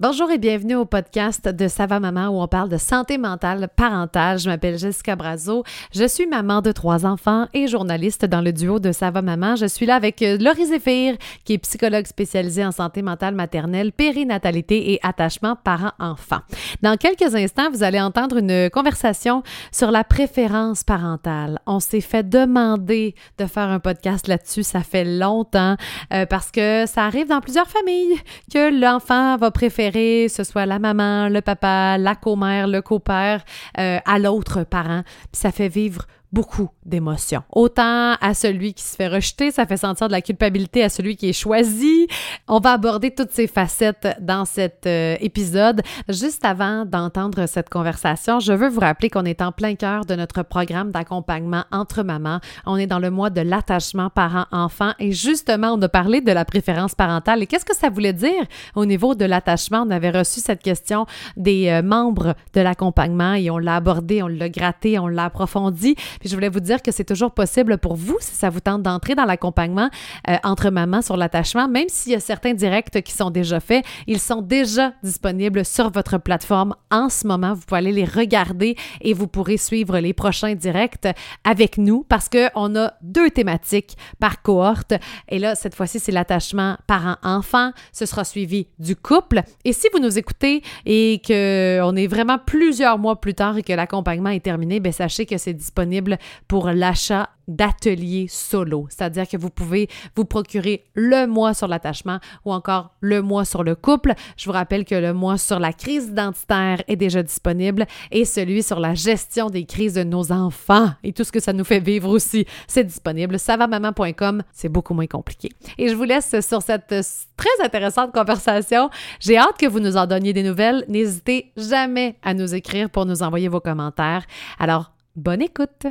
Bonjour et bienvenue au podcast de Sava Maman où on parle de santé mentale parentale. Je m'appelle Jessica Brazo. Je suis maman de trois enfants et journaliste dans le duo de Sava Maman. Je suis là avec euh, Laurie Zéphir, qui est psychologue spécialisée en santé mentale maternelle, périnatalité et attachement parent-enfant. Dans quelques instants, vous allez entendre une conversation sur la préférence parentale. On s'est fait demander de faire un podcast là-dessus. Ça fait longtemps euh, parce que ça arrive dans plusieurs familles que l'enfant va préférer ce soit la maman, le papa, la commère, le copère, euh, à l'autre parent. Puis ça fait vivre beaucoup d'émotions. Autant à celui qui se fait rejeter, ça fait sentir de la culpabilité à celui qui est choisi. On va aborder toutes ces facettes dans cet euh, épisode. Juste avant d'entendre cette conversation, je veux vous rappeler qu'on est en plein cœur de notre programme d'accompagnement entre mamans. On est dans le mois de l'attachement parent-enfant et justement, on a parlé de la préférence parentale. Et qu'est-ce que ça voulait dire au niveau de l'attachement? On avait reçu cette question des euh, membres de l'accompagnement et on l'a abordé, on l'a gratté, on l'a approfondi. Puis je voulais vous dire que c'est toujours possible pour vous, si ça vous tente d'entrer dans l'accompagnement euh, entre mamans sur l'attachement, même s'il y a certains directs qui sont déjà faits, ils sont déjà disponibles sur votre plateforme en ce moment. Vous pouvez aller les regarder et vous pourrez suivre les prochains directs avec nous parce qu'on a deux thématiques par cohorte. Et là, cette fois-ci, c'est l'attachement parent-enfant. Ce sera suivi du couple. Et si vous nous écoutez et qu'on est vraiment plusieurs mois plus tard et que l'accompagnement est terminé, bien, sachez que c'est disponible pour l'achat d'ateliers solo, c'est-à-dire que vous pouvez vous procurer le mois sur l'attachement ou encore le mois sur le couple. Je vous rappelle que le mois sur la crise identitaire est déjà disponible et celui sur la gestion des crises de nos enfants et tout ce que ça nous fait vivre aussi, c'est disponible. Savamaman.com, c'est beaucoup moins compliqué. Et je vous laisse sur cette très intéressante conversation. J'ai hâte que vous nous en donniez des nouvelles. N'hésitez jamais à nous écrire pour nous envoyer vos commentaires. Alors, Bonne écoute!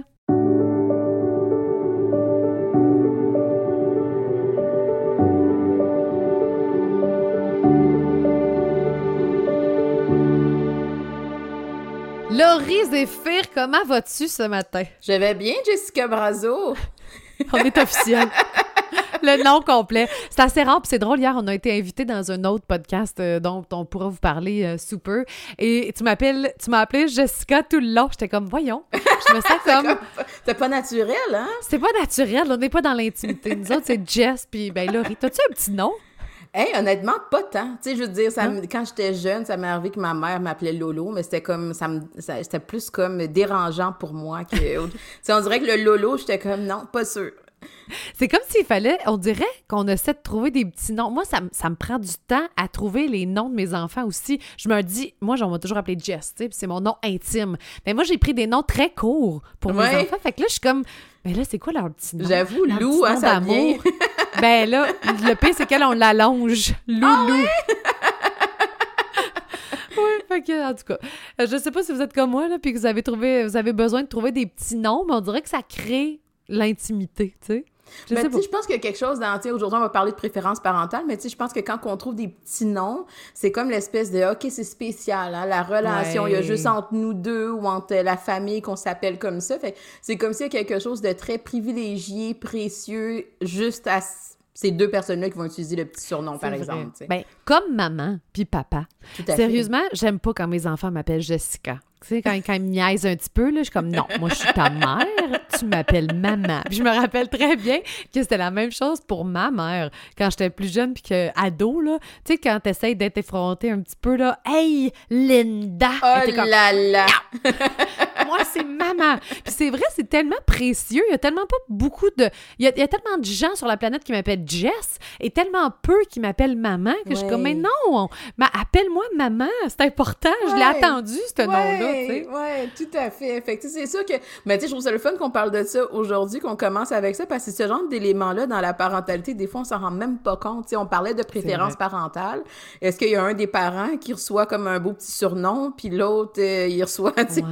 Laurie Zéphir, comment vas-tu ce matin? Je vais bien, Jessica Brazo. On est officiel. le nom complet. C'est assez rare, puis c'est drôle. Hier, on a été invité dans un autre podcast euh, dont on pourra vous parler euh, sous peu. Et tu m'appelles, tu m'as appelé Jessica tout le long. J'étais comme, voyons. Je me sens comme. C'est pas naturel, hein? C'est pas naturel. On n'est pas dans l'intimité. Nous autres, c'est Jess, puis ben Laurie. T'as-tu un petit nom? Hey, honnêtement, pas tant. Tu sais, je veux dire, ça, quand j'étais jeune, ça m'est arrivé que ma mère m'appelait Lolo, mais c'était comme, ça, c'était plus comme dérangeant pour moi que. on dirait que le Lolo, j'étais comme, non, pas sûr. C'est comme s'il fallait, on dirait qu'on essaie de trouver des petits noms. Moi, ça, ça, me prend du temps à trouver les noms de mes enfants aussi. Je me dis, moi, j'en vais toujours appeler Jess, tu sais, c'est mon nom intime. Mais moi, j'ai pris des noms très courts pour mes enfants. Fait que là, je suis comme, mais là, c'est quoi leur petit nom? J'avoue, Lou, hein, ça vient. ben là, le pire, c'est qu'elle, on l'allonge. Loulou. Ah oui, fait que, en tout cas, je sais pas si vous êtes comme moi, là, puis que vous avez trouvé, vous avez besoin de trouver des petits noms, mais on dirait que ça crée l'intimité, tu sais. Je, ben, je pense qu'il y a quelque chose dans, aujourd'hui on va parler de préférence parentale, mais je pense que quand on trouve des petits noms, c'est comme l'espèce de, OK, c'est spécial, hein, la relation, il y a juste entre nous deux ou entre la famille qu'on s'appelle comme ça. Fait c'est comme s'il y a quelque chose de très privilégié, précieux, juste à ces deux personnes-là qui vont utiliser le petit surnom, par exemple. Ben, comme maman puis papa. Sérieusement, j'aime pas quand mes enfants m'appellent Jessica. Tu sais, quand, quand ils me niaisent un petit peu, là, je suis comme non, moi je suis ta mère, tu m'appelles maman. Puis je me rappelle très bien que c'était la même chose pour ma mère quand j'étais plus jeune puis que ado là, tu sais quand t'essayes d'être effrontée un petit peu là, hey Linda, oh là là. moi c'est maman. Puis c'est vrai, c'est tellement précieux, il y a tellement pas beaucoup de il y a, tellement de gens sur la planète qui m'appellent Jess et tellement peu qui m'appellent maman que je suis comme mais non, mais appelle-moi maman, c'est important, je l'ai attendu ce nom-là. Oui, tout à fait. Fait c'est sûr que. Mais tu sais, je trouve ça le fun qu'on parle de ça aujourd'hui, qu'on commence avec ça, parce que ce genre d'éléments-là dans la parentalité, des fois, on s'en rend même pas compte. Tu sais, on parlait de préférence parentale. Est-ce qu'il y a un des parents qui reçoit comme un beau petit surnom, puis l'autre, euh, il reçoit, tu sais,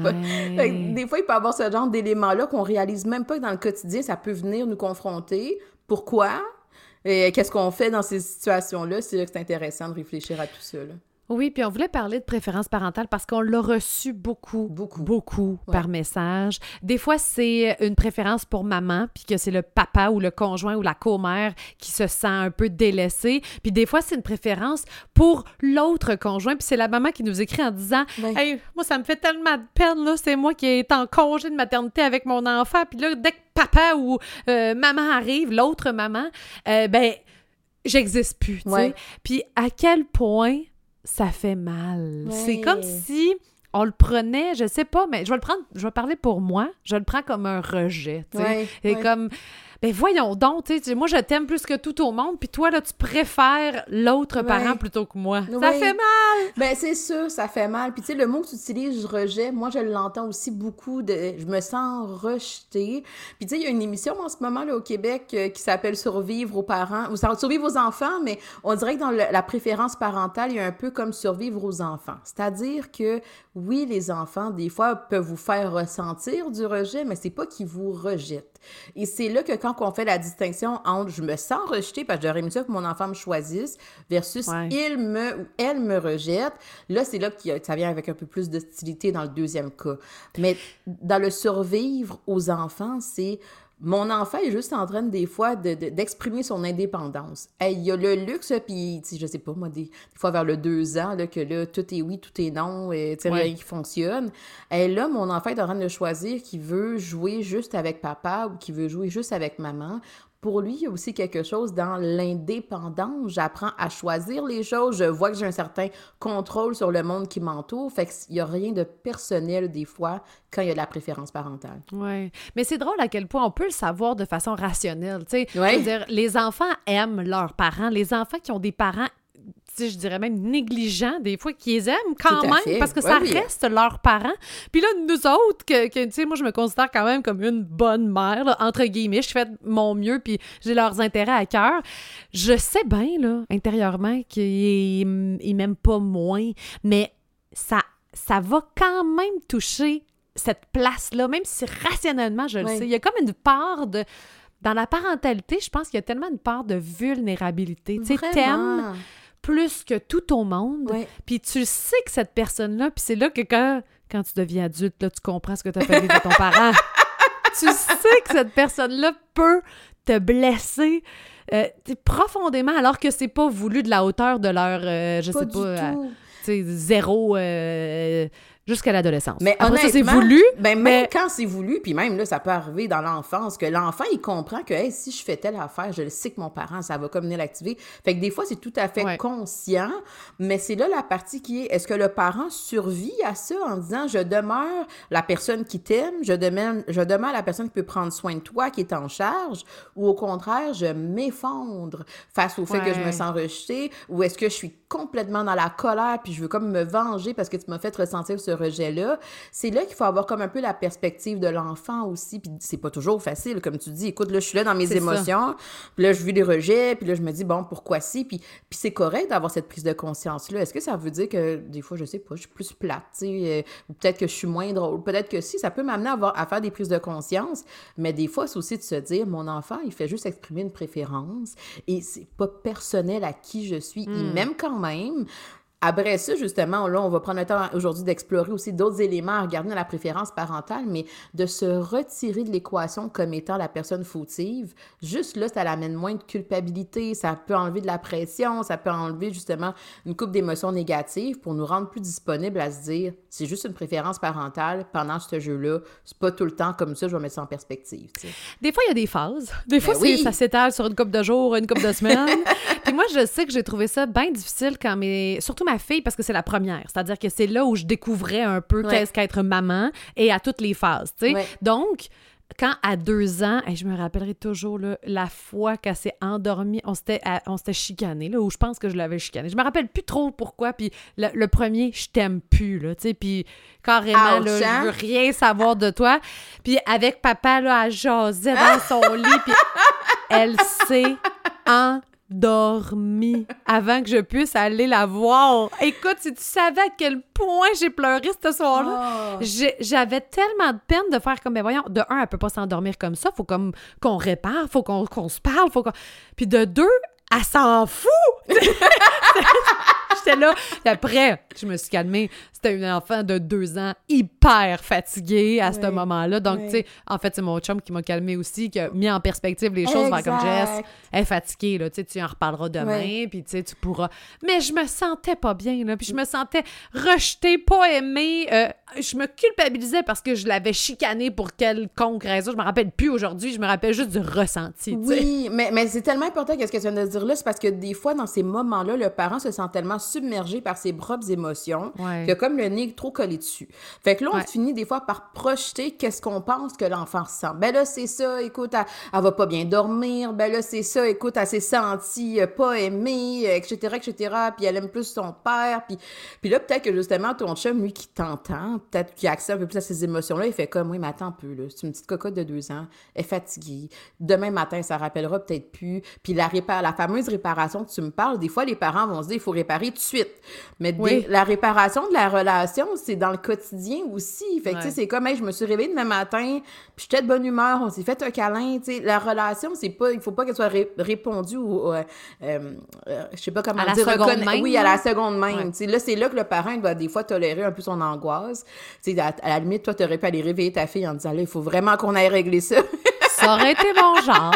Des fois, il peut y avoir ce genre d'éléments-là qu'on réalise même pas que dans le quotidien, ça peut venir nous confronter. Pourquoi? Et qu'est-ce qu'on fait dans ces situations-là? C'est là que c'est intéressant de réfléchir à tout ça. Là. Oui, puis on voulait parler de préférence parentale parce qu'on l'a reçu beaucoup, Beaucoup. beaucoup Ouais. par message. Des fois, c'est une préférence pour maman, puis que c'est le papa ou le conjoint ou la commère qui se sent un peu délaissé. Puis des fois, c'est une préférence pour l'autre conjoint, puis c'est la maman qui nous écrit en disant Ouais. Hey, moi, ça me fait tellement de peine, là. C'est moi qui est en congé de maternité avec mon enfant. Puis là, dès que papa ou euh, maman arrive, l'autre maman, euh, ben, j'existe plus, tu sais. Puis à quel point ça fait mal. Ouais. C'est comme si on le prenait, je sais pas, mais je vais le prendre, je vais parler pour moi, je le prends comme un rejet, tu sais. Ouais, Et ouais. comme, ben voyons donc, tu sais, moi je t'aime plus que tout au monde, puis toi là tu préfères l'autre Ouais. parent plutôt que moi. Ça Ouais. fait mal. Ben, c'est sûr, ça fait mal. Puis, tu sais, le mot que tu utilises, rejet, moi, je l'entends aussi beaucoup de. Je me sens rejetée. Puis, tu sais, il y a une émission en ce moment, là, au Québec, euh, qui s'appelle Survivre aux parents, ou Survivre aux enfants, mais on dirait que dans le- la préférence parentale, il y a un peu comme survivre aux enfants. C'est-à-dire que, oui, les enfants, des fois, peuvent vous faire ressentir du rejet, mais c'est pas qu'ils vous rejettent. Et c'est là que quand on fait la distinction entre je me sens rejetée parce que j'aurais aimé ça que mon enfant me choisisse versus Ouais. il me ou elle me rejette, là, c'est là que ça vient avec un peu plus d'hostilité dans le deuxième cas. Mais dans le survivre aux enfants, c'est mon enfant est juste en train, des fois, de- de- d'exprimer son indépendance. Hey, Il y a le luxe, puis, je sais pas, moi, des, des fois vers le deux ans, là, que là, tout est oui, tout est non, et Ouais. rien qui fonctionne. Et là, mon enfant est en train de choisir qu'il veut jouer juste avec papa ou qu'il veut jouer juste avec maman. Pour lui, il y a aussi quelque chose dans l'indépendance. J'apprends à choisir les choses. Je vois que j'ai un certain contrôle sur le monde qui m'entoure. Fait qu'il n'y a rien de personnel, des fois, quand il y a de la préférence parentale. Ouais. Mais c'est drôle à quel point on peut le savoir de façon rationnelle. Tu sais, Ouais. dire, les enfants aiment leurs parents. Les enfants qui ont des parents, tu sais, je dirais même négligents, des fois, qui les aiment quand même, fait. parce que ça oui. reste leurs parents. Puis là, nous autres, que, que, tu sais, moi, je me considère quand même comme une bonne mère, là, entre guillemets. Je fais de mon mieux, puis j'ai leurs intérêts à cœur. Je sais bien, là, intérieurement, qu'ils ils m'aiment pas moins, mais ça, ça va quand même toucher cette place-là, même si rationnellement, je le sais. Il y a comme une part de... Dans la parentalité, je pense qu'il y a tellement une part de vulnérabilité. Tu sais, t'aimes. Plus que tout au monde, puis tu sais que cette personne-là, puis c'est là que quand, quand tu deviens adulte, là, tu comprends ce que tu as fait à ton parent. tu sais que cette personne-là peut te blesser euh, profondément alors que c'est pas voulu de la hauteur de leur, euh, je Pas sais pas, euh, zéro jusqu'à l'adolescence. Mais Après ça, c'est honnêtement, voulu, Ben, même mais- quand c'est voulu, puis même là, ça peut arriver dans l'enfance, que l'enfant, il comprend que hey, si je fais telle affaire, je le sais que mon parent, ça va comme venir l'activer. Fait que des fois, c'est tout à fait Ouais. conscient, mais c'est là la partie qui est, est-ce que le parent survit à ça en disant, je demeure la personne qui t'aime, je demeure, je demeure la personne qui peut prendre soin de toi, qui est en charge, ou au contraire, je m'effondre face au fait que je me sens rejetée, ou est-ce que je suis complètement dans la colère, puis je veux comme me venger parce que tu m'as fait ressentir ce rejet-là. C'est là qu'il faut avoir comme un peu la perspective de l'enfant aussi, puis c'est pas toujours facile, comme tu dis. Écoute, là, je suis là dans mes émotions, puis là, je vis des rejets, puis là, je me dis, bon, pourquoi si? Puis, puis c'est correct d'avoir cette prise de conscience-là. Est-ce que ça veut dire que des fois, je sais pas, je suis plus plate, tu sais, euh, ou peut-être que je suis moins drôle, peut-être que si, ça peut m'amener à, avoir- à faire des prises de conscience, mais des fois, c'est aussi de se dire, mon enfant, il fait juste exprimer une préférence, et c'est pas personnel à qui je suis. Il m'aime quand même, après ça, justement, là, on va prendre le temps aujourd'hui d'explorer aussi d'autres éléments à regarder dans la préférence parentale, mais de se retirer de l'équation comme étant la personne fautive. Juste là, ça l'amène moins de culpabilité, ça peut enlever de la pression, ça peut enlever justement une coupe d'émotions négatives pour nous rendre plus disponibles à se dire c'est juste une préférence parentale pendant ce jeu-là. C'est pas tout le temps comme ça, je vais mettre ça en perspective. Des fois, il y a des phases. Des fois, Ben oui. ça s'étale sur une couple de jours, une couple de semaines. Moi, je sais que j'ai trouvé ça bien difficile quand mes... Surtout ma fille, parce que c'est la première. C'est-à-dire que c'est là où je découvrais un peu Ouais. qu'est-ce qu'être maman et à toutes les phases, tu sais. Ouais. Donc... Quand à deux ans, et je me rappellerai toujours là, la fois qu'elle s'est endormie, on s'était, à- on s'était chicané, là, ou je pense que je l'avais chicané. Je me rappelle plus trop pourquoi, puis le, le premier, je t'aime plus, là, tu sais, puis carrément, Ouch, là, hein? je veux rien savoir de toi. Puis avec papa, là, elle jasait dans son lit, puis elle s'est endormie avant que je puisse aller la voir. Écoute, si tu savais à quel point j'ai pleuré ce soir-là, Oh. j'ai- j'avais tellement de peine de faire comme, ben voyons, de un, elle peut pas s'endormir comme ça, faut comme qu'on répare, faut qu'on qu'on se parle, faut qu'on... Puis de deux, elle s'en fout! J'étais là. Après, je me suis calmée. C'était une enfant de deux ans hyper fatiguée à ce moment-là. Donc, tu sais, en fait, c'est mon chum qui m'a calmée aussi, qui a mis en perspective les choses. comme Jess, elle est fatiguée, là. Tu sais, tu en reparleras demain, puis tu sais, tu pourras. Mais je me sentais pas bien, là. Puis je me sentais rejetée, pas aimée. Euh, je me culpabilisais parce que je l'avais chicanée pour quelconque raison. Je me rappelle plus aujourd'hui. Je me rappelle juste du ressenti. Oui, mais, mais c'est tellement important qu'est-ce que tu viens de dire là. C'est parce que des fois, dans ces moments-là, le parent se sent tellement submergé par ses propres émotions que comme le nez trop collé dessus. Fait que là, on finit des fois par projeter qu'est-ce qu'on pense que l'enfant sent. Ben là, c'est ça, écoute, elle, va pas bien dormir. Ben là, c'est ça, écoute, elle s'est sentie euh, pas aimée, etc., etc. Puis elle aime plus son père. Puis, puis là, peut-être que justement, ton chum, lui, qui t'entend, peut-être qu'il accède un peu plus à ces émotions-là, il fait comme, oui, mais attends un peu, là, c'est une petite cocotte de deux ans, elle est fatiguée. Demain matin, ça rappellera peut-être plus. Puis la, répar la fameuse réparation que tu me parles, des fois, les parents vont se dire, il faut réparer de suite. Mais la réparation de la relation, c'est dans le quotidien aussi. Fait que, c'est comme, je me suis réveillée demain matin, puis j'étais de bonne humeur, on s'est fait un câlin, tu sais. La relation, c'est pas, il faut pas qu'elle soit répondue ou, euh, euh, je sais pas comment à dire. La seconde main, oui, à la seconde main. sais Là, c'est là que le parent doit des fois tolérer un peu son angoisse. à, à la limite, toi, tu aurais pu aller réveiller ta fille en disant, là, il faut vraiment qu'on aille régler ça. ça aurait été mon genre.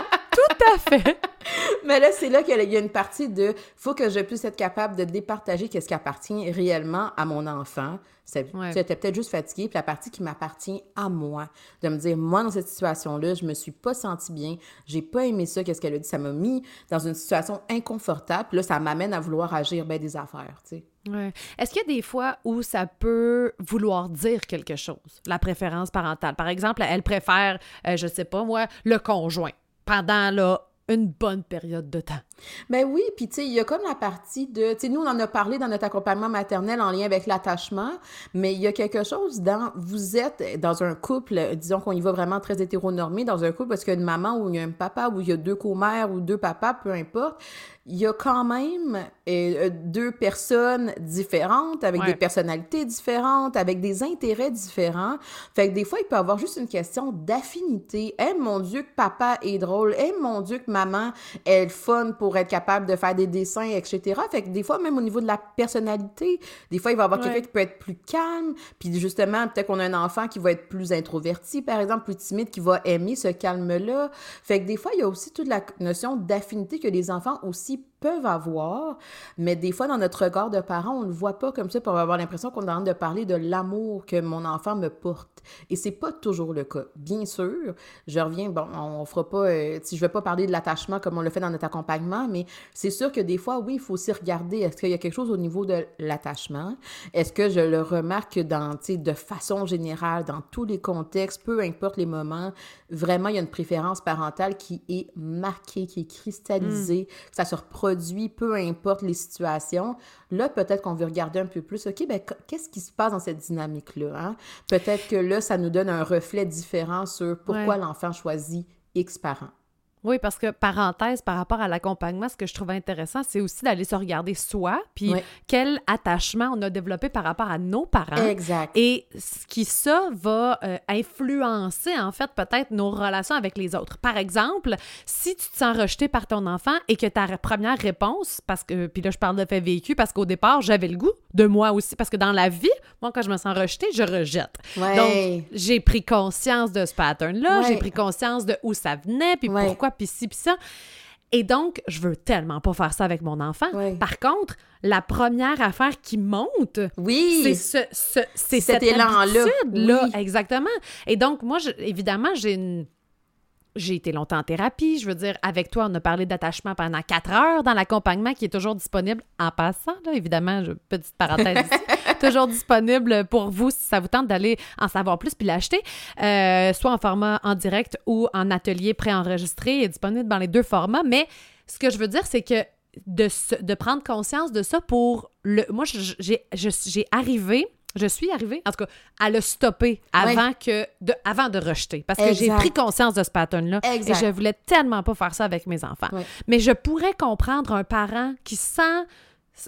Tout à fait. Mais là, c'est là qu'il y a une partie de faut que je puisse être capable de départager qu'est-ce qui appartient réellement à mon enfant. Tu étais peut-être juste fatigué, puis la partie qui m'appartient à moi, de me dire, moi, dans cette situation-là, je me suis pas sentie bien, j'ai pas aimé ça, qu'est-ce qu'elle a dit, ça m'a mis dans une situation inconfortable, puis là, ça m'amène à vouloir agir bien des affaires, tu sais. Ouais. Est-ce qu'il y a des fois où ça peut vouloir dire quelque chose, la préférence parentale? Par exemple, elle préfère, euh, je sais pas moi, le conjoint pendant là, une bonne période de temps. Ben oui, puis tu sais, il y a comme la partie de, tu sais, nous on en a parlé dans notre accompagnement maternel en lien avec l'attachement, mais il y a quelque chose dans, vous êtes dans un couple, disons qu'on y va vraiment très hétéronormé, dans un couple parce qu'il y a une maman ou il y a un papa ou il y a deux commères ou deux papas, peu importe, il y a quand même euh, euh, deux personnes différentes, avec des personnalités différentes, avec des intérêts différents. Fait que des fois, il peut y avoir juste une question d'affinité. Eh mon Dieu, que papa est drôle. Eh mon Dieu, que maman est fun pour être capable de faire des dessins, etc. Fait que des fois, même au niveau de la personnalité, des fois, il va y avoir quelqu'un qui peut être plus calme. Puis justement, peut-être qu'on a un enfant qui va être plus introverti, par exemple, plus timide, qui va aimer ce calme-là. Fait que des fois, il y a aussi toute la notion d'affinité que les enfants aussi peuvent avoir, mais des fois, dans notre regard de parents, on ne le voit pas comme ça, pour avoir l'impression qu'on est en train de parler de l'amour que mon enfant me porte. Et c'est pas toujours le cas. Bien sûr, je reviens, bon, on fera pas, euh, si je vais pas parler de l'attachement comme on le fait dans notre accompagnement, mais c'est sûr que des fois, oui, il faut aussi regarder, est-ce qu'il y a quelque chose au niveau de l'attachement? Est-ce que je le remarque dans, de façon générale, dans tous les contextes, peu importe les moments, vraiment, il y a une préférence parentale qui est marquée, qui est cristallisée, mm. ça se reproduit, peu importe les situations. Là, peut-être qu'on veut regarder un peu plus, OK, ben, qu'est-ce qui se passe dans cette dynamique-là? Hein? Peut-être que là, ça nous donne un reflet différent sur pourquoi l'enfant choisit X parents. Oui, parce que, parenthèse, par rapport à l'accompagnement, ce que je trouve intéressant, c'est aussi d'aller se regarder soi, puis quel attachement on a développé par rapport à nos parents. Exact. Et ce qui, ça, va euh, influencer, en fait, peut-être nos relations avec les autres. Par exemple, si tu te sens rejeté par ton enfant et que ta première réponse, parce que, puis là, je parle de fait vécu, parce qu'au départ, j'avais le goût de moi aussi, parce que dans la vie, moi, quand je me sens rejetée, je rejette. Donc, j'ai pris conscience de ce pattern-là, j'ai pris conscience de où ça venait, puis pourquoi puis ci, puis ça. Et donc, je veux tellement pas faire ça avec mon enfant. Par contre, la première affaire qui monte, oui. c'est ce, ce c'est cet élan-là. Là, exactement. Et donc, moi, évidemment, j'ai une j'ai été longtemps en thérapie. Je veux dire, avec toi, on a parlé d'attachement pendant quatre heures dans l'accompagnement qui est toujours disponible en passant. Là, évidemment, je, petite parenthèse ici, toujours disponible pour vous si ça vous tente d'aller en savoir plus puis l'acheter, euh, soit en format en direct ou en atelier préenregistré. Il est disponible dans les deux formats. Mais ce que je veux dire, c'est que de, de prendre conscience de ça pour le. Moi, j'ai arrivé je suis arrivée, en tout cas, à le stopper avant, que de, avant de rejeter. Parce que j'ai pris conscience de ce pattern-là. Et je voulais tellement pas faire ça avec mes enfants. Mais je pourrais comprendre un parent qui sent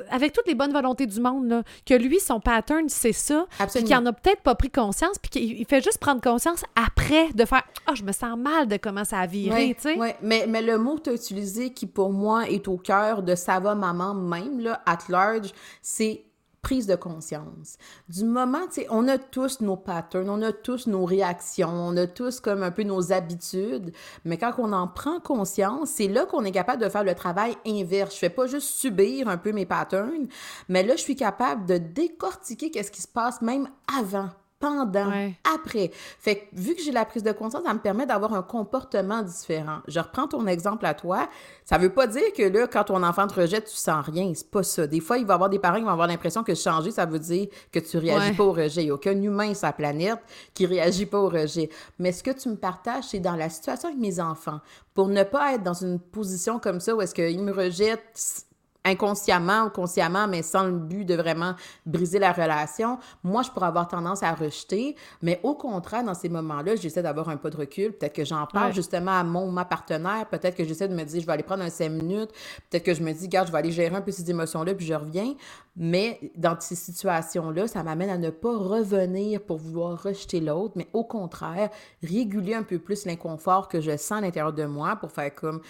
avec toutes les bonnes volontés du monde, là, que lui, son pattern, c'est ça, puis qu'il en a peut-être pas pris conscience, puis qu'il fait juste prendre conscience après de faire « Ah, je me sens mal de comment ça a viré, tu sais. Oui, mais, mais le mot que tu as utilisé qui, pour moi, est au cœur de « ça va, maman » même, là, at large, c'est prise de conscience. Du moment, tu sais, on a tous nos patterns, on a tous nos réactions, on a tous comme un peu nos habitudes, mais quand on en prend conscience, c'est là qu'on est capable de faire le travail inverse. Je fais pas juste subir un peu mes patterns, mais là, je suis capable de décortiquer qu'est-ce qui se passe même avant pendant, après. Fait que vu que j'ai la prise de conscience, ça me permet d'avoir un comportement différent. Je reprends ton exemple à toi. Ça veut pas dire que là, quand ton enfant te rejette, tu sens rien. C'est pas ça. Des fois, il va y avoir des parents qui vont avoir l'impression que changer, ça veut dire que tu réagis pas au rejet. Il n'y a aucun humain sur la planète qui réagit pas au rejet. Mais ce que tu me partages, c'est dans la situation avec mes enfants. Pour ne pas être dans une position comme ça où est-ce qu'ils me rejettent inconsciemment ou consciemment, mais sans le but de vraiment briser la relation, moi, je pourrais avoir tendance à rejeter. Mais au contraire, dans ces moments-là, j'essaie d'avoir un peu de recul. Peut-être que j'en parle justement à mon ma partenaire. Peut-être que j'essaie de me dire, je vais aller prendre un cinq minutes. Peut-être que je me dis, regarde, je vais aller gérer un peu ces émotions-là, puis je reviens. Mais dans ces situations-là, ça m'amène à ne pas revenir pour vouloir rejeter l'autre, mais au contraire, réguler un peu plus l'inconfort que je sens à l'intérieur de moi pour faire comme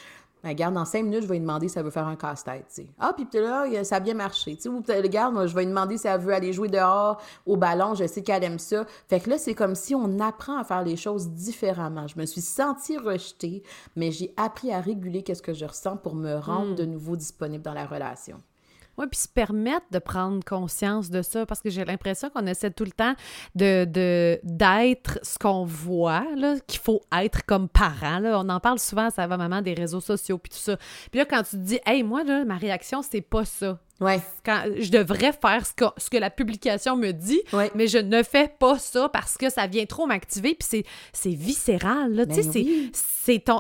ben, regarde, dans cinq minutes, je vais lui demander si elle veut faire un casse-tête. Ah, puis là, ça a bien marché, tu sais. Ou regarde, je vais lui demander si elle veut aller jouer dehors au ballon, je sais qu'elle aime ça. Fait que là, c'est comme si on apprend à faire les choses différemment. Je me suis sentie rejetée, mais j'ai appris à réguler qu'est-ce que je ressens pour me rendre hmm. de nouveau disponible dans la relation. Puis se permettre de prendre conscience de ça, parce que j'ai l'impression qu'on essaie tout le temps de, d'être ce qu'on voit, qu'il faut être comme parent. On en parle souvent, ça va maman, des réseaux sociaux, puis tout ça. Puis là, quand tu te dis, hey, moi, là, ma réaction, c'est pas ça. Ouais. Quand je devrais faire ce que, ce que la publication me dit, mais je ne fais pas ça parce que ça vient trop m'activer, puis c'est viscéral. Là, ben c'est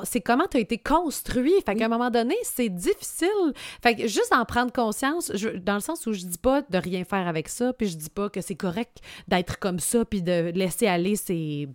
c'est comment tu as été construit. Fait qu'à un moment donné, c'est difficile. Fait que juste en prendre conscience, je, dans le sens où je dis pas de rien faire avec ça, puis je dis pas que c'est correct d'être comme ça, puis de laisser aller ses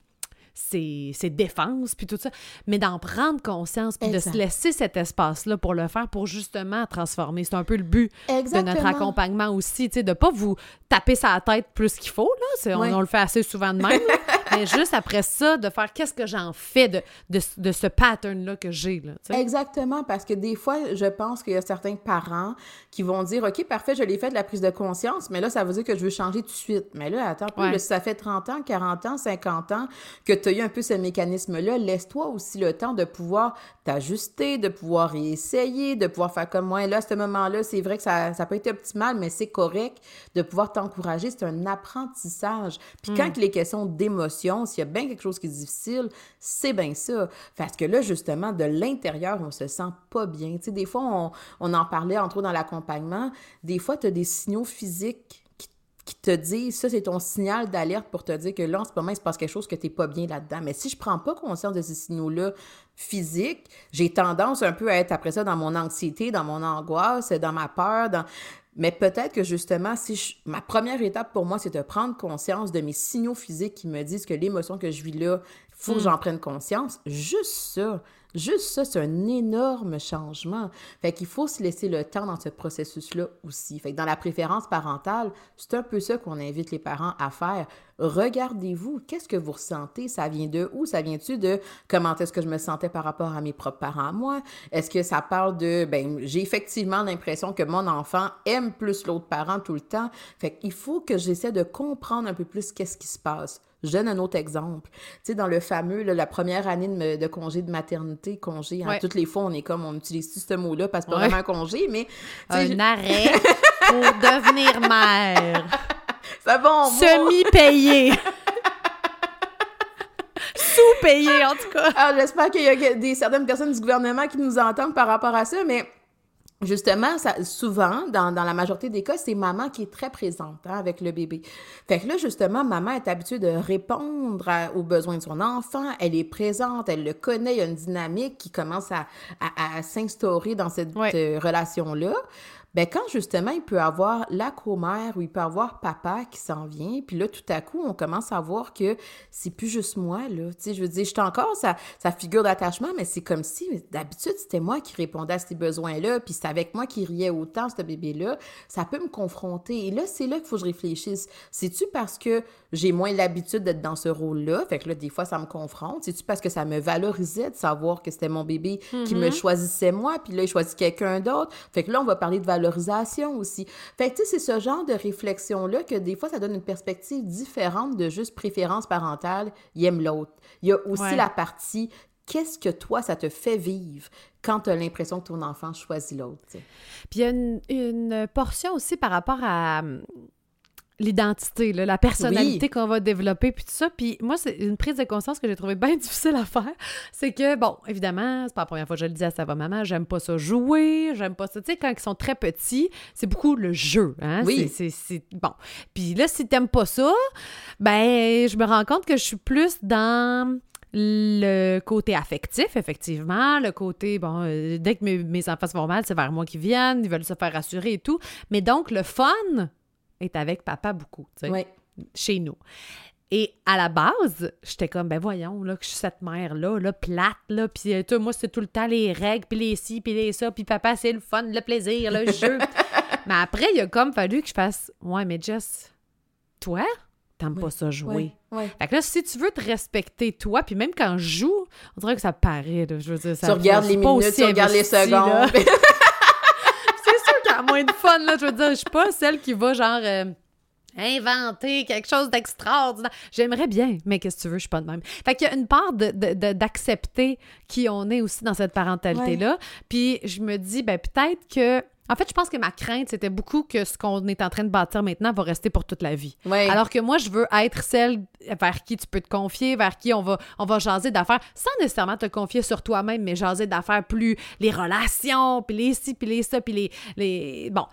ses, défenses, puis tout ça, mais d'en prendre conscience, puis de se laisser cet espace-là pour le faire, pour justement transformer. C'est un peu le but de notre accompagnement aussi, tu sais, de pas vous taper sa tête plus qu'il faut, là, on, le fait assez souvent de même, mais juste après ça, de faire qu'est-ce que j'en fais de, de, ce pattern-là que j'ai, Exactement, parce que des fois, je pense qu'il y a certains parents qui vont dire, OK, parfait, je l'ai fait de la prise de conscience, mais là, ça veut dire que je veux changer tout de suite. Mais là, attends, ça fait 30 ans, 40 ans, 50 ans que tu as eu un peu ce mécanisme-là, laisse-toi aussi le temps de pouvoir t'ajuster, de pouvoir réessayer, de pouvoir faire comme moi. là, à ce moment-là, c'est vrai que ça n'a pas été optimal, mais c'est correct de pouvoir t'encourager. C'est un apprentissage. Puis quand hmm. il est question d'émotion, s'il y a bien quelque chose qui est difficile, c'est bien ça. Parce que là, justement, de l'intérieur, on se sent pas bien. Tu sais, des fois, on, on en parlait, entre autres, dans l'accompagnement. Des fois, tu as des signaux physiques qui te disent, ça, c'est ton signal d'alerte pour te dire que là, en ce moment, il se passe quelque chose que tu n'es pas bien là-dedans. Mais si je prends pas conscience de ces signaux-là physiques, j'ai tendance un peu à être après ça dans mon anxiété, dans mon angoisse, dans ma peur, dans... Mais peut-être que justement, si ma première étape pour moi, c'est de prendre conscience de mes signaux physiques qui me disent que l'émotion que je vis là, faut que hmm. j'en prenne conscience. Juste ça. Juste ça, c'est un énorme changement. Fait qu'il faut se laisser le temps dans ce processus-là aussi. Fait que dans la préférence parentale, c'est un peu ça qu'on invite les parents à faire. Regardez-vous, qu'est-ce que vous ressentez? Ça vient de où? Ça vient-tu de comment est-ce que je me sentais par rapport à mes propres parents moi? Est-ce que ça parle de, ben, j'ai effectivement l'impression que mon enfant aime plus l'autre parent tout le temps. Fait qu'il faut que j'essaie de comprendre un peu plus qu'est-ce qui se passe. Je donne un autre exemple. Tu sais, dans le fameux, la première année de, congé de maternité, congé, hein, toutes les fois, on est comme, on utilise ce mot-là? Parce que c'est pas vraiment un congé, mais... Un arrêt pour devenir mère. Ça va, Semi-payé. Sous-payé, en tout cas. Alors, j'espère qu'il y a des, certaines personnes du gouvernement qui nous entendent par rapport à ça, mais Justement, ça, souvent, dans, dans, la majorité des cas, c'est maman qui est très présente hein, avec le bébé. Fait que là, justement, maman est habituée de répondre aux besoins de son enfant. Elle est présente, elle le connaît. Il y a une dynamique qui commence à, à, à s'instaurer dans cette euh, relation-là. Ben quand justement il peut avoir la commère ou il peut avoir papa qui s'en vient, puis là tout à coup on commence à voir que c'est plus juste moi là, tu sais, je veux dire, j'étais encore sa, sa figure d'attachement, mais c'est comme si d'habitude c'était moi qui répondais à ces besoins-là, puis c'est avec moi qui riait autant ce bébé-là, ça peut me confronter. Et là c'est là qu'il faut que je réfléchisse. C'est-tu parce que j'ai moins l'habitude d'être dans ce rôle-là, fait que là des fois ça me confronte. C'est-tu parce que ça me valorisait de savoir que c'était mon bébé qui me mm-hmm. choisissait moi, puis là il choisit quelqu'un d'autre? Fait que là on va parler de valorisation aussi. Fait que tu sais c'est ce genre de réflexion-là que des fois ça donne une perspective différente de juste préférence parentale, il aime l'autre. Il y a aussi la partie qu'est-ce que toi, ça te fait vivre quand tu as l'impression que ton enfant choisit l'autre? Puis il y a une, portion aussi par rapport à l'identité, la personnalité qu'on va développer, puis tout ça. Puis moi, c'est une prise de conscience que j'ai trouvé bien difficile à faire. C'est que, bon, évidemment, c'est pas la première fois que je le dis à sa maman, j'aime pas ça jouer, j'aime pas ça. Tu sais, quand ils sont très petits, c'est beaucoup le jeu, hein? Oui. C'est bon. Puis là, si t'aimes pas ça, ben, je me rends compte que je suis plus dans le côté affectif, effectivement, le côté, bon, euh, dès que mes, mes enfants se vont mal, c'est vers moi qu'ils viennent, ils veulent se faire rassurer et tout. Mais donc, le fun, est avec papa beaucoup, tu sais, chez nous. Et à la base, j'étais comme, ben voyons, là, que je suis cette mère-là, là, plate, là, puis euh, moi, c'est tout le temps les règles, puis les ci, puis les ça, puis papa, c'est le fun, le plaisir, le jeu. mais après, il a comme fallu que je fasse, ouais, mais Jess, toi, t'aimes pas ça jouer. Fait que là, si tu veux te respecter toi, puis même quand je joue, on dirait que ça paraît, je veux dire, ça Tu regardes les minutes, tu regardes les secondes. à moins de fun, là. Je veux dire, je suis pas celle qui va, genre, euh, inventer quelque chose d'extraordinaire. J'aimerais bien, mais qu'est-ce que tu veux, je suis pas de même. Fait qu'il y a une part d'accepter de, qui on est aussi dans cette parentalité-là. Puis je me dis, ben peut-être que en fait, je pense que ma crainte, c'était beaucoup que ce qu'on est en train de bâtir maintenant va rester pour toute la vie. Alors que moi, je veux être celle vers qui tu peux te confier, vers qui on va, on va jaser d'affaires, sans nécessairement te confier sur toi-même, mais jaser d'affaires plus les relations, puis les ci, puis les ça, puis les, les... Bon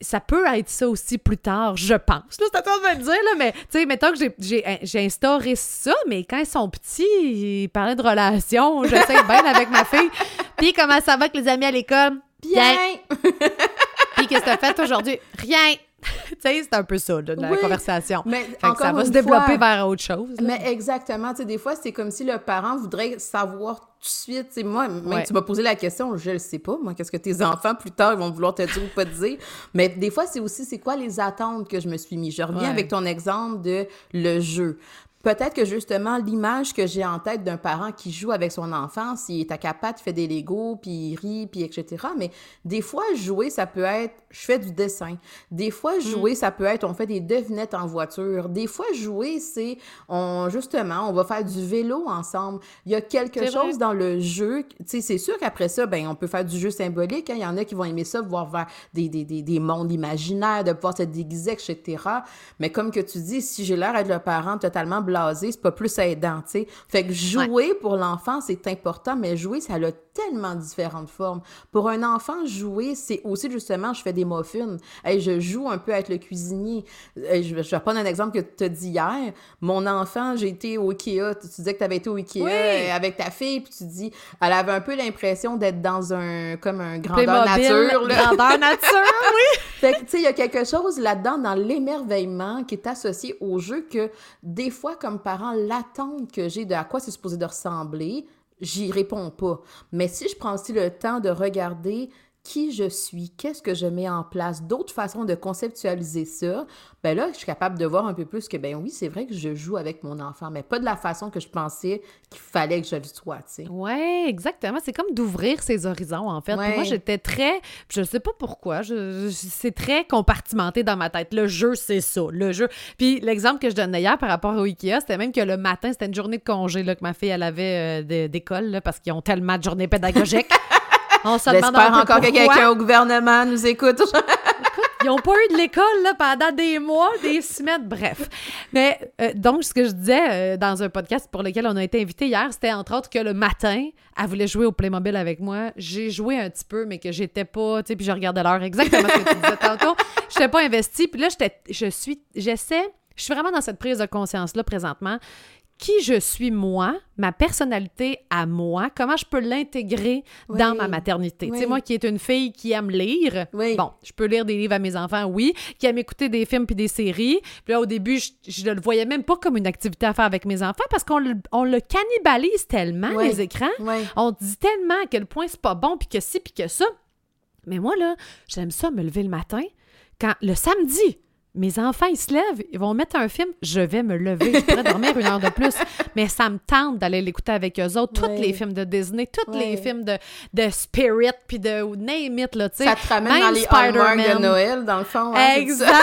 ça peut être ça aussi plus tard, je pense. c'est à toi de me le dire, là, mais tu sais, mettons que j'ai instauré ça, mais quand ils sont petits, ils parlaient de relations, j'essaie bien avec ma fille. Puis comment ça va avec les amis à l'école? Bien! Puis qu'est-ce que t'as fait aujourd'hui? Rien! tu sais, c'est un peu ça, là, la conversation. Mais ça va se développer vers autre chose. Mais exactement. Tu sais, des fois, c'est comme si le parent voudrait savoir tout de suite. Tu sais, moi, même tu m'as posé la question, je le sais pas, moi, qu'est-ce que tes enfants, plus tard, ils vont vouloir te dire ou pas te dire. Mais des fois, c'est aussi, c'est quoi les attentes que je me suis mis? Je reviens avec ton exemple de le jeu. Peut-être que justement, l'image que j'ai en tête d'un parent qui joue avec son enfant, s'il est à capate, fait des Legos, puis il rit, puis etc. Mais des fois, jouer, ça peut être, je fais du dessin. Des fois, mm. jouer, ça peut être, on fait des devinettes en voiture. Des fois, jouer, c'est, on, justement, on va faire du vélo ensemble. Il y a quelque chose dans le jeu. Tu sais, c'est sûr qu'après ça, ben, on peut faire du jeu symbolique. Hein. Il y en a qui vont aimer ça, voir vers des, des, des, des mondes imaginaires, de pouvoir se déguiser, etc. Mais comme que tu dis, si j'ai l'air d'être le parent totalement blasé, c'est pas plus aidant, tu sais. Fait que jouer pour l'enfant, c'est important, mais jouer, ça a tellement différentes formes. Pour un enfant, jouer, c'est aussi justement, je fais des muffins. et je joue un peu à être le cuisinier. je, vais prendre un exemple que tu as dit hier. Mon enfant, j'ai été au Ikea. Tu, disais que tu avais été au Ikea euh, avec ta fille, puis tu dis, elle avait un peu l'impression d'être dans un, comme un grandeur nature. Grandeur nature, oui! Fait que, tu sais, il y a quelque chose là-dedans, dans l'émerveillement qui est associé au jeu que, des fois, comme parent, l'attente que j'ai de à quoi c'est supposé de ressembler, j'y réponds pas. Mais si je prends aussi le temps de regarder qui je suis, qu'est-ce que je mets en place, d'autres façons de conceptualiser ça, ben là, je suis capable de voir un peu plus que, ben oui, c'est vrai que je joue avec mon enfant, mais pas de la façon que je pensais qu'il fallait que je le sois, tu sais. Oui, exactement. C'est comme d'ouvrir ses horizons, en fait. Moi, j'étais très, je sais pas pourquoi, je, c'est très compartimenté dans ma tête. Le jeu, c'est ça, le jeu. Puis l'exemple que je donnais hier par rapport au Ikea, c'était même que le matin, c'était une journée de congé là, que ma fille, elle avait euh, d'école, parce qu'ils ont tellement de journées pédagogiques. On se demande encore que quelqu'un au gouvernement nous écoute. Ils n'ont pas eu de l'école là, pendant des mois, des semaines, bref. Mais euh, donc, ce que je disais euh, dans un podcast pour lequel on a été invité hier, c'était entre autres que le matin, elle voulait jouer au Playmobil avec moi. J'ai joué un petit peu, mais que j'étais pas, tu sais, puis je regardais l'heure exactement ce que tu disais tantôt. Je n'étais pas investie. Puis là, je suis, j'essaie, je suis vraiment dans cette prise de conscience-là présentement qui je suis moi, ma personnalité à moi, comment je peux l'intégrer dans ma maternité. Tu sais, moi qui est une fille qui aime lire, bon, je peux lire des livres à mes enfants, oui, qui aime écouter des films puis des séries. Puis là, au début, je, ne le voyais même pas comme une activité à faire avec mes enfants parce qu'on le, on le cannibalise tellement, les écrans. On dit tellement à quel point c'est pas bon, puis que ci, puis que ça. Mais moi, là, j'aime ça me lever le matin quand le samedi, mes enfants, ils se lèvent, ils vont mettre un film, je vais me lever, je pourrais dormir une heure de plus. Mais ça me tente d'aller l'écouter avec eux autres. Tous les films de Disney, tous les films de, de Spirit, puis de Name It, là, tu sais. Ça te ramène dans les Hallmark de Noël, dans le fond. Hein, exact!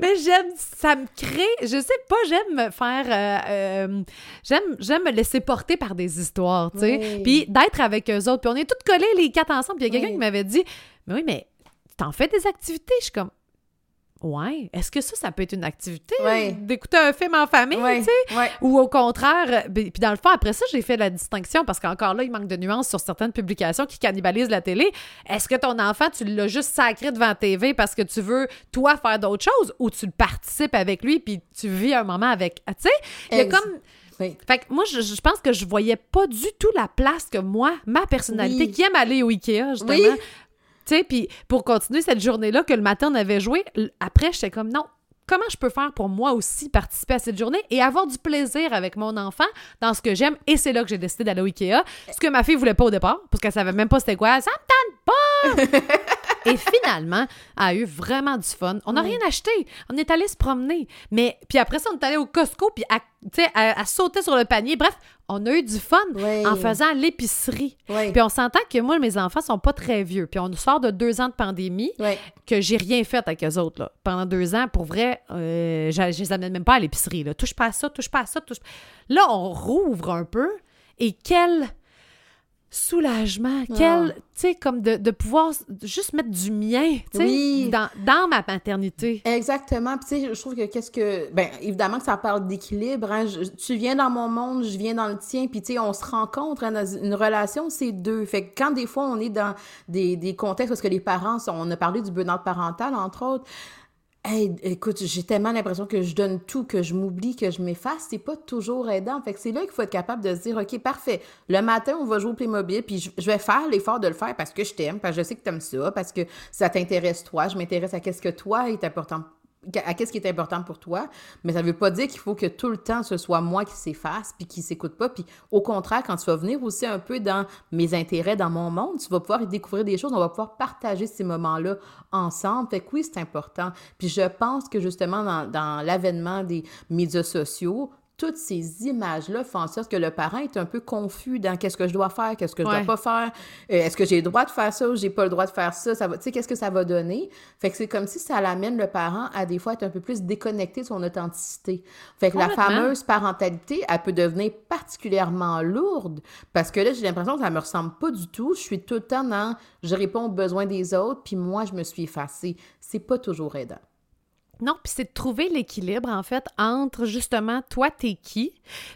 Mais j'aime, ça me crée, je sais pas, j'aime me faire, euh, euh, j'aime, j'aime me laisser porter par des histoires, tu sais. Puis d'être avec eux autres. Puis on est toutes collés les quatre ensemble. Puis il y a quelqu'un qui m'avait dit, mais oui, mais t'en fais des activités? Je suis comme, Ouais. Est-ce que ça, ça peut être une activité? D'écouter un film en famille, tu sais? Ou au contraire, puis dans le fond, après ça, j'ai fait la distinction parce qu'encore là, il manque de nuances sur certaines publications qui cannibalisent la télé. Est-ce que ton enfant, tu l'as juste sacré devant la TV parce que tu veux, toi, faire d'autres choses ou tu participes avec lui puis tu vis un moment avec? Tu sais? Il y a comme. Fait que moi, je, pense que je voyais pas du tout la place que moi, ma personnalité, qui aime aller au Ikea, justement, tu sais, puis pour continuer cette journée-là que le matin on avait joué, après, j'étais comme non. Comment je peux faire pour moi aussi participer à cette journée et avoir du plaisir avec mon enfant dans ce que j'aime? Et c'est là que j'ai décidé d'aller au Ikea. Ce que ma fille voulait pas au départ, parce qu'elle savait même pas c'était quoi. Ça me tente pas! Et finalement, elle a eu vraiment du fun. On n'a rien acheté. On est allé se promener. Mais puis après ça, on est allé au Costco, puis à, à, sauter sur le panier. Bref, on a eu du fun en faisant l'épicerie. Puis on s'entend que moi, mes enfants sont pas très vieux. Puis on sort de deux ans de pandémie que j'ai rien fait avec eux autres. Là. Pendant deux ans, pour vrai, euh, je, je les amène même pas à l'épicerie. Touche pas à ça, touche pas à ça, touche Là, on rouvre un peu. Et quel soulagement, quel, tu sais, comme de, de, pouvoir juste mettre du mien, tu sais, dans, dans, ma maternité. Exactement. Puis, tu sais, je trouve que qu'est-ce que. Ben, évidemment que ça parle d'équilibre. Hein. tu viens dans mon monde, je viens dans le tien, puis, tu sais, on se rencontre. Hein, dans une relation, c'est deux. Fait que quand des fois, on est dans des, des contextes parce que les parents, on a parlé du burn-out parental, entre autres, Hey, écoute, j'ai tellement l'impression que je donne tout, que je m'oublie, que je m'efface. C'est pas toujours aidant. Fait que c'est là qu'il faut être capable de se dire, OK, parfait. Le matin, on va jouer au Playmobil, puis je, vais faire l'effort de le faire parce que je t'aime, parce que je sais que tu aimes ça, parce que ça t'intéresse toi. Je m'intéresse à qu'est-ce que toi est important à qu'est-ce qui est important pour toi, mais ça ne veut pas dire qu'il faut que tout le temps ce soit moi qui s'efface puis qui s'écoute pas. Puis au contraire, quand tu vas venir aussi un peu dans mes intérêts, dans mon monde, tu vas pouvoir y découvrir des choses, on va pouvoir partager ces moments-là ensemble. Fait que oui, c'est important. Puis je pense que justement dans, dans l'avènement des médias sociaux, toutes ces images-là font en sorte que le parent est un peu confus dans qu'est-ce que je dois faire, qu'est-ce que je dois pas faire, euh, est-ce que j'ai le droit de faire ça ou j'ai pas le droit de faire ça, ça va, tu sais, qu'est-ce que ça va donner? Fait que c'est comme si ça l'amène le parent à des fois être un peu plus déconnecté de son authenticité. Fait que la fameuse parentalité, elle peut devenir particulièrement lourde parce que là, j'ai l'impression que ça me ressemble pas du tout. Je suis tout le temps dans je réponds aux besoins des autres, puis moi, je me suis effacée. C'est pas toujours aidant. Non, puis c'est de trouver l'équilibre, en fait, entre justement, toi, t'es qui,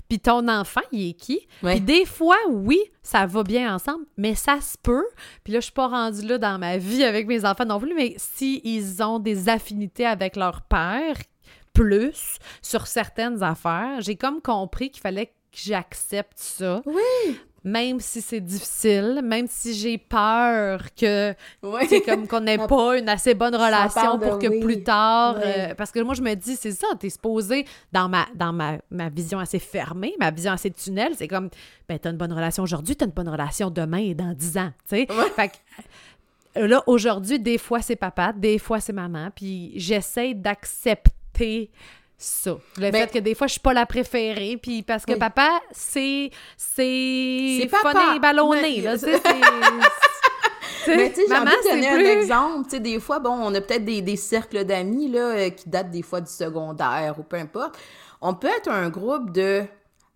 puis ton enfant, il est qui. Puis des fois, oui, ça va bien ensemble, mais ça se peut. Puis là, je suis pas rendue là dans ma vie avec mes enfants non plus, mais s'ils ils ont des affinités avec leur père, plus sur certaines affaires, j'ai comme compris qu'il fallait que j'accepte ça. Oui même si c'est difficile, même si j'ai peur que c'est comme qu'on n'ait pas une assez bonne relation pour que plus tard euh, parce que moi je me dis c'est ça, t'es supposé dans ma dans ma, ma, vision assez fermée, ma vision assez tunnel, c'est comme ben t'as une bonne relation aujourd'hui, t'as une bonne relation demain et dans dix ans, tu sais. Fait que là aujourd'hui des fois c'est papa, des fois c'est maman, puis j'essaie d'accepter ça. Le fait que des fois, je suis pas la préférée, puis parce que papa, c'est... C'est funny et ballonné, là, c'est... Mais tu sais, j'ai envie de donner un exemple. Tu sais, des fois, bon, on a peut-être des, des, cercles d'amis, là, euh, qui datent des fois du secondaire ou peu importe. On peut être un groupe de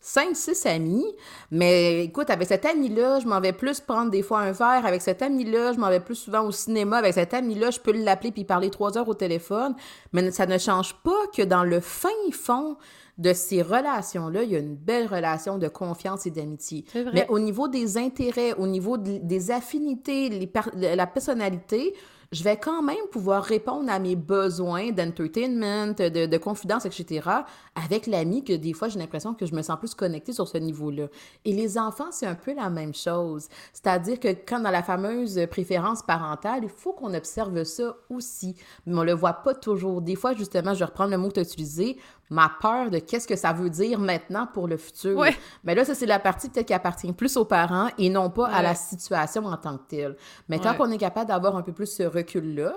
5, 6 amis. Mais écoute, avec cet ami-là, je m'en vais plus prendre des fois un verre. Avec cet ami-là, je m'en vais plus souvent au cinéma. Avec cet ami-là, je peux l'appeler puis parler trois heures au téléphone. Mais ça ne change pas que dans le fin fond de ces relations-là, il y a une belle relation de confiance et d'amitié. Mais au niveau des intérêts, au niveau des affinités, les la personnalité, je vais quand même pouvoir répondre à mes besoins d'entertainment, de, de confidence, etc., avec l'ami que des fois, j'ai l'impression que je me sens plus connectée sur ce niveau-là. Et les enfants, c'est un peu la même chose. C'est-à-dire que quand dans la fameuse préférence parentale, il faut qu'on observe ça aussi. Mais on le voit pas toujours. Des fois, justement, je reprends le mot que tu as utilisé, ma peur de qu'est-ce que ça veut dire maintenant pour le futur. Mais là, ça, c'est la partie peut-être qui appartient plus aux parents et non pas à la situation en tant que telle. Mais tant qu'on est capable d'avoir un peu plus ce recul-là,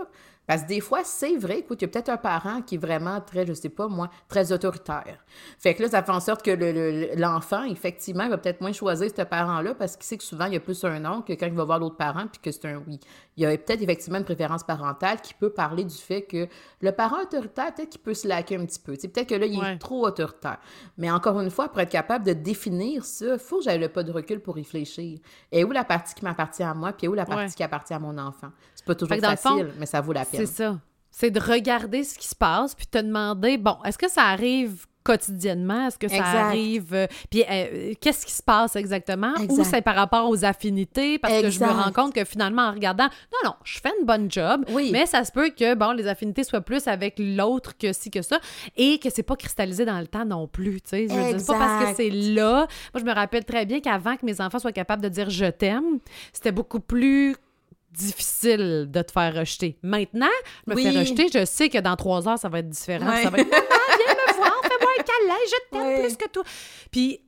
parce que des fois, c'est vrai, écoute, il y a peut-être un parent qui est vraiment très, je sais pas moi, très autoritaire. Fait que là, ça fait en sorte que l'enfant, effectivement, va peut-être moins choisir ce parent-là parce qu'il sait que souvent, il y a plus un non que quand il va voir l'autre parent puis que c'est un oui. Il y a peut-être effectivement une préférence parentale qui peut parler du fait que le parent autoritaire, peut-être qu'il peut se laquer un petit peu. Peut-être que là, il est trop autoritaire. Mais encore une fois, pour être capable de définir ça, il faut que j'aille le pas de recul pour réfléchir. Et où la partie qui m'appartient à moi, puis où la partie qui appartient à mon enfant? C'est pas toujours facile, mais ça vaut la peine. C'est ça. C'est de regarder ce qui se passe, puis te demander, bon, est-ce que ça arrive quotidiennement? Est-ce que ça arrive? Euh, puis euh, qu'est-ce qui se passe exactement? Ou c'est par rapport aux affinités? Parce que je me rends compte que finalement, en regardant, non, non, je fais une bonne job, mais ça se peut que, bon, les affinités soient plus avec l'autre que ci, que ça, et que c'est pas cristallisé dans le temps non plus, tu sais. Je pas parce que c'est là. Moi, je me rappelle très bien qu'avant que mes enfants soient capables de dire « je t'aime », c'était beaucoup plus difficile de te faire rejeter. Maintenant, je me fais rejeter, je sais que dans trois heures, ça va être différent. Ça va être viens me voir, fais-moi un câlin, je t'aime plus que toi. Puis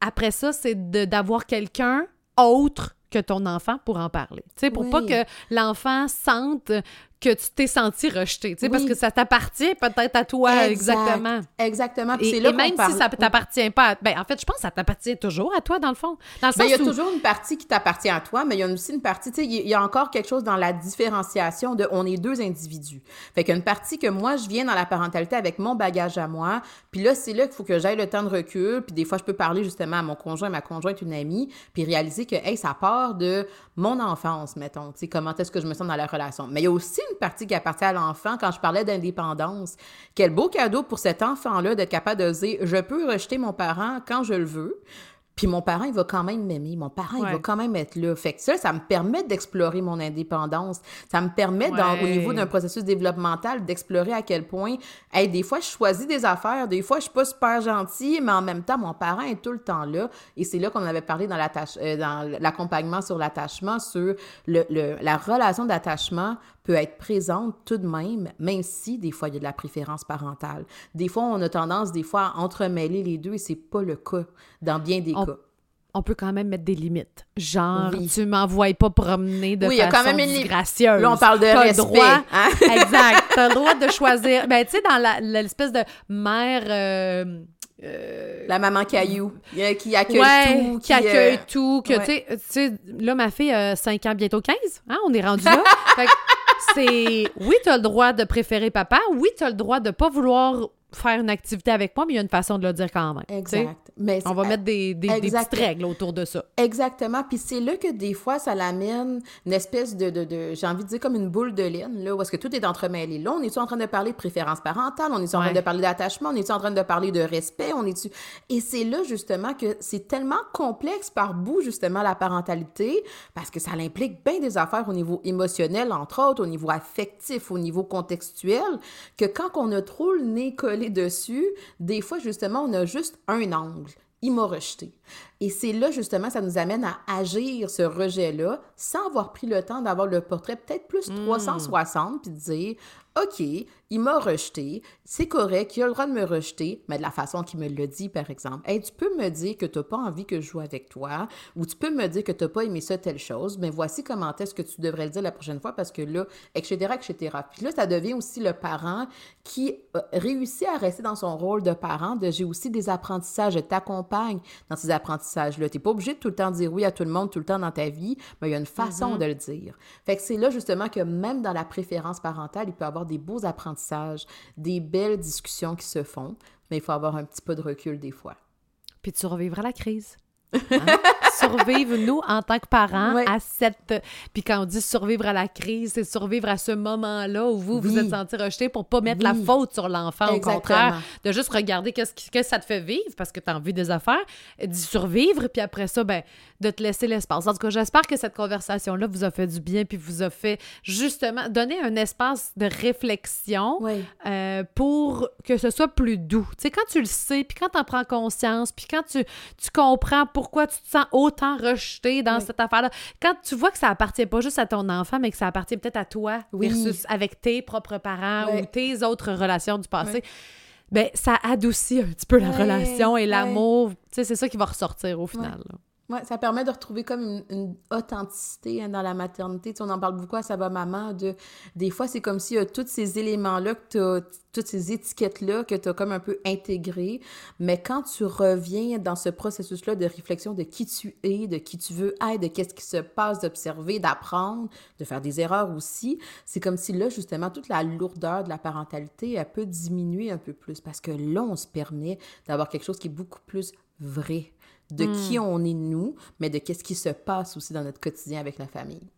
après ça, c'est d'avoir quelqu'un autre que ton enfant pour en parler. Tu sais, pour pas que l'enfant sente que tu t'es senti rejeté, tu sais, parce que ça t'appartient peut-être à toi exactement. Exactement. Et, là même si ça t'appartient pas, ben en fait, je pense que ça t'appartient toujours à toi dans le fond. Dans ben, il y a toujours une partie qui t'appartient à toi, mais il y a aussi une partie, tu sais, il y a encore quelque chose dans la différenciation de on est deux individus. Fait qu'il y a une partie que moi je viens dans la parentalité avec mon bagage à moi, puis là c'est là qu'il faut que j'aille le temps de recul, puis des fois je peux parler justement à mon conjoint, ma conjointe, une amie, puis réaliser que hey, ça part de mon enfance, mettons, tu sais comment est-ce que je me sens dans la relation. Mais il y a aussi une partie qui appartient à l'enfant quand je parlais d'indépendance. Quel beau cadeau pour cet enfant-là d'être capable de dire je peux rejeter mon parent quand je le veux. Puis mon parent, il va quand même m'aimer. Mon parent, il va quand même être là. Fait que ça, ça me permet d'explorer mon indépendance. Ça me permet, dans, au niveau d'un processus développemental, d'explorer à quel point, hey, des fois, je choisis des affaires, des fois, je suis pas super gentille, mais en même temps, mon parent est tout le temps là. Et c'est là qu'on avait parlé dans euh, l'accompagnement sur l'attachement, sur le, la relation d'attachement peut être présente tout de même, même si des fois il y a de la préférence parentale. Des fois, on a tendance des fois à entremêler les deux et c'est pas le cas dans bien des cas. On peut quand même mettre des limites. Genre, tu m'envoies pas promener de oui, façon y a quand même une disgracieuse. Là, on parle de respect. Droit, hein? exact. T'as le droit de choisir. Ben, tu sais, dans l'espèce de mère... Euh, euh, la maman caillou, qui accueille tout. Qui, accueille euh, tout. Que, tu sais, là, ma fille a 5 ans, bientôt 15. Hein, on est rendu là. c'est... Oui, tu le droit de préférer papa. Oui, tu le droit de pas vouloir faire une activité avec moi, mais il y a une façon de le dire quand même. Exact. Mais on va mettre des, des, petites règles autour de ça. Exactement. Puis c'est là que des fois, ça l'amène une espèce de, de, de j'ai envie de dire comme une boule de laine, là, où est-ce que tout est entremêlé. Là, on est-tu en train de parler de préférence parentale? On est-tu en train de parler d'attachement? On est-tu en train de parler de respect? On est-tu... Et c'est là, justement, que c'est tellement complexe par bout, justement, la parentalité, parce que ça implique bien des affaires au niveau émotionnel, entre autres, au niveau affectif, au niveau contextuel, que quand on a trop le nez collé dessus, des fois, justement, on a juste un angle. Il m'a rejeté. Et c'est là, justement, ça nous amène à agir ce rejet-là sans avoir pris le temps d'avoir le portrait peut-être plus 360 hmm. puis de dire OK, il m'a rejeté, c'est correct, il a le droit de me rejeter, mais de la façon qu'il me le dit, par exemple. Hey, tu peux me dire que tu n'as pas envie que je joue avec toi, ou tu peux me dire que tu n'as pas aimé ça, telle chose, mais voici comment est-ce que tu devrais le dire la prochaine fois, parce que là, etc., etc. Puis là, ça devient aussi le parent qui euh, réussit à rester dans son rôle de parent, de j'ai aussi des apprentissages, je t'accompagne dans ces apprentissages-là. Tu n'es pas obligé de tout le temps dire oui à tout le monde, tout le temps dans ta vie, mais il y a une façon mm-hmm. de le dire. Fait que c'est là, justement, que même dans la préférence parentale, il peut y avoir des beaux apprentissages, des belles discussions qui se font, mais il faut avoir un petit peu de recul des fois. Puis tu revivras la crise. Hein? survivre, nous, en tant que parents, à cette... Puis quand on dit survivre à la crise, c'est survivre à ce moment-là où vous, vous êtes senti rejeté pour pas mettre la faute sur l'enfant, au contraire, de juste regarder qu'est-ce que ça te fait vivre, parce que tu as envie des affaires, d'y survivre, puis après ça, ben, de te laisser l'espace. En tout cas, j'espère que cette conversation-là vous a fait du bien, puis vous a fait justement donner un espace de réflexion euh, pour que ce soit plus doux. Tu sais, quand tu le sais, puis quand tu en prends conscience, puis quand tu, tu comprends pourquoi tu te sens autant rejeté dans cette affaire-là, quand tu vois que ça appartient pas juste à ton enfant, mais que ça appartient peut-être à toi versus avec tes propres parents ou tes autres relations du passé, ben ça adoucit un petit peu la relation et l'amour. Tu sais, c'est ça qui va ressortir au final. Oui, ça permet de retrouver comme une, authenticité hein, dans la maternité. Tu on en parle beaucoup à sa maman. De, des fois, c'est comme si a tous ces éléments-là, toutes ces étiquettes-là que tu as comme un peu intégrées. Mais quand tu reviens dans ce processus-là de réflexion de qui tu es, de qui tu veux être, de qu'est-ce qui se passe, d'observer, d'apprendre, de faire des erreurs aussi, c'est comme si là, justement, toute la lourdeur de la parentalité, elle peut diminuer un peu plus. Parce que là, on se permet d'avoir quelque chose qui est beaucoup plus vrai de qui hmm. on est nous, mais de qu'est-ce qui se passe aussi dans notre quotidien avec la famille.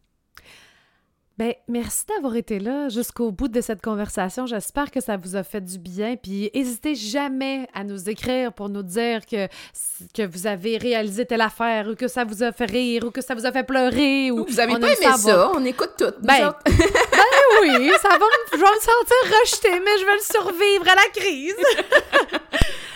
Ben, merci d'avoir été là jusqu'au bout de cette conversation. J'espère que ça vous a fait du bien. Puis, n'hésitez jamais à nous écrire pour nous dire que, que vous avez réalisé telle affaire ou que ça vous a fait rire ou que ça vous a fait pleurer. Ou vous avez pas aimé ça. On écoute tout. Ben, ben, oui, ça va je vais me sentir rejetée, mais je vais le survivre à la crise.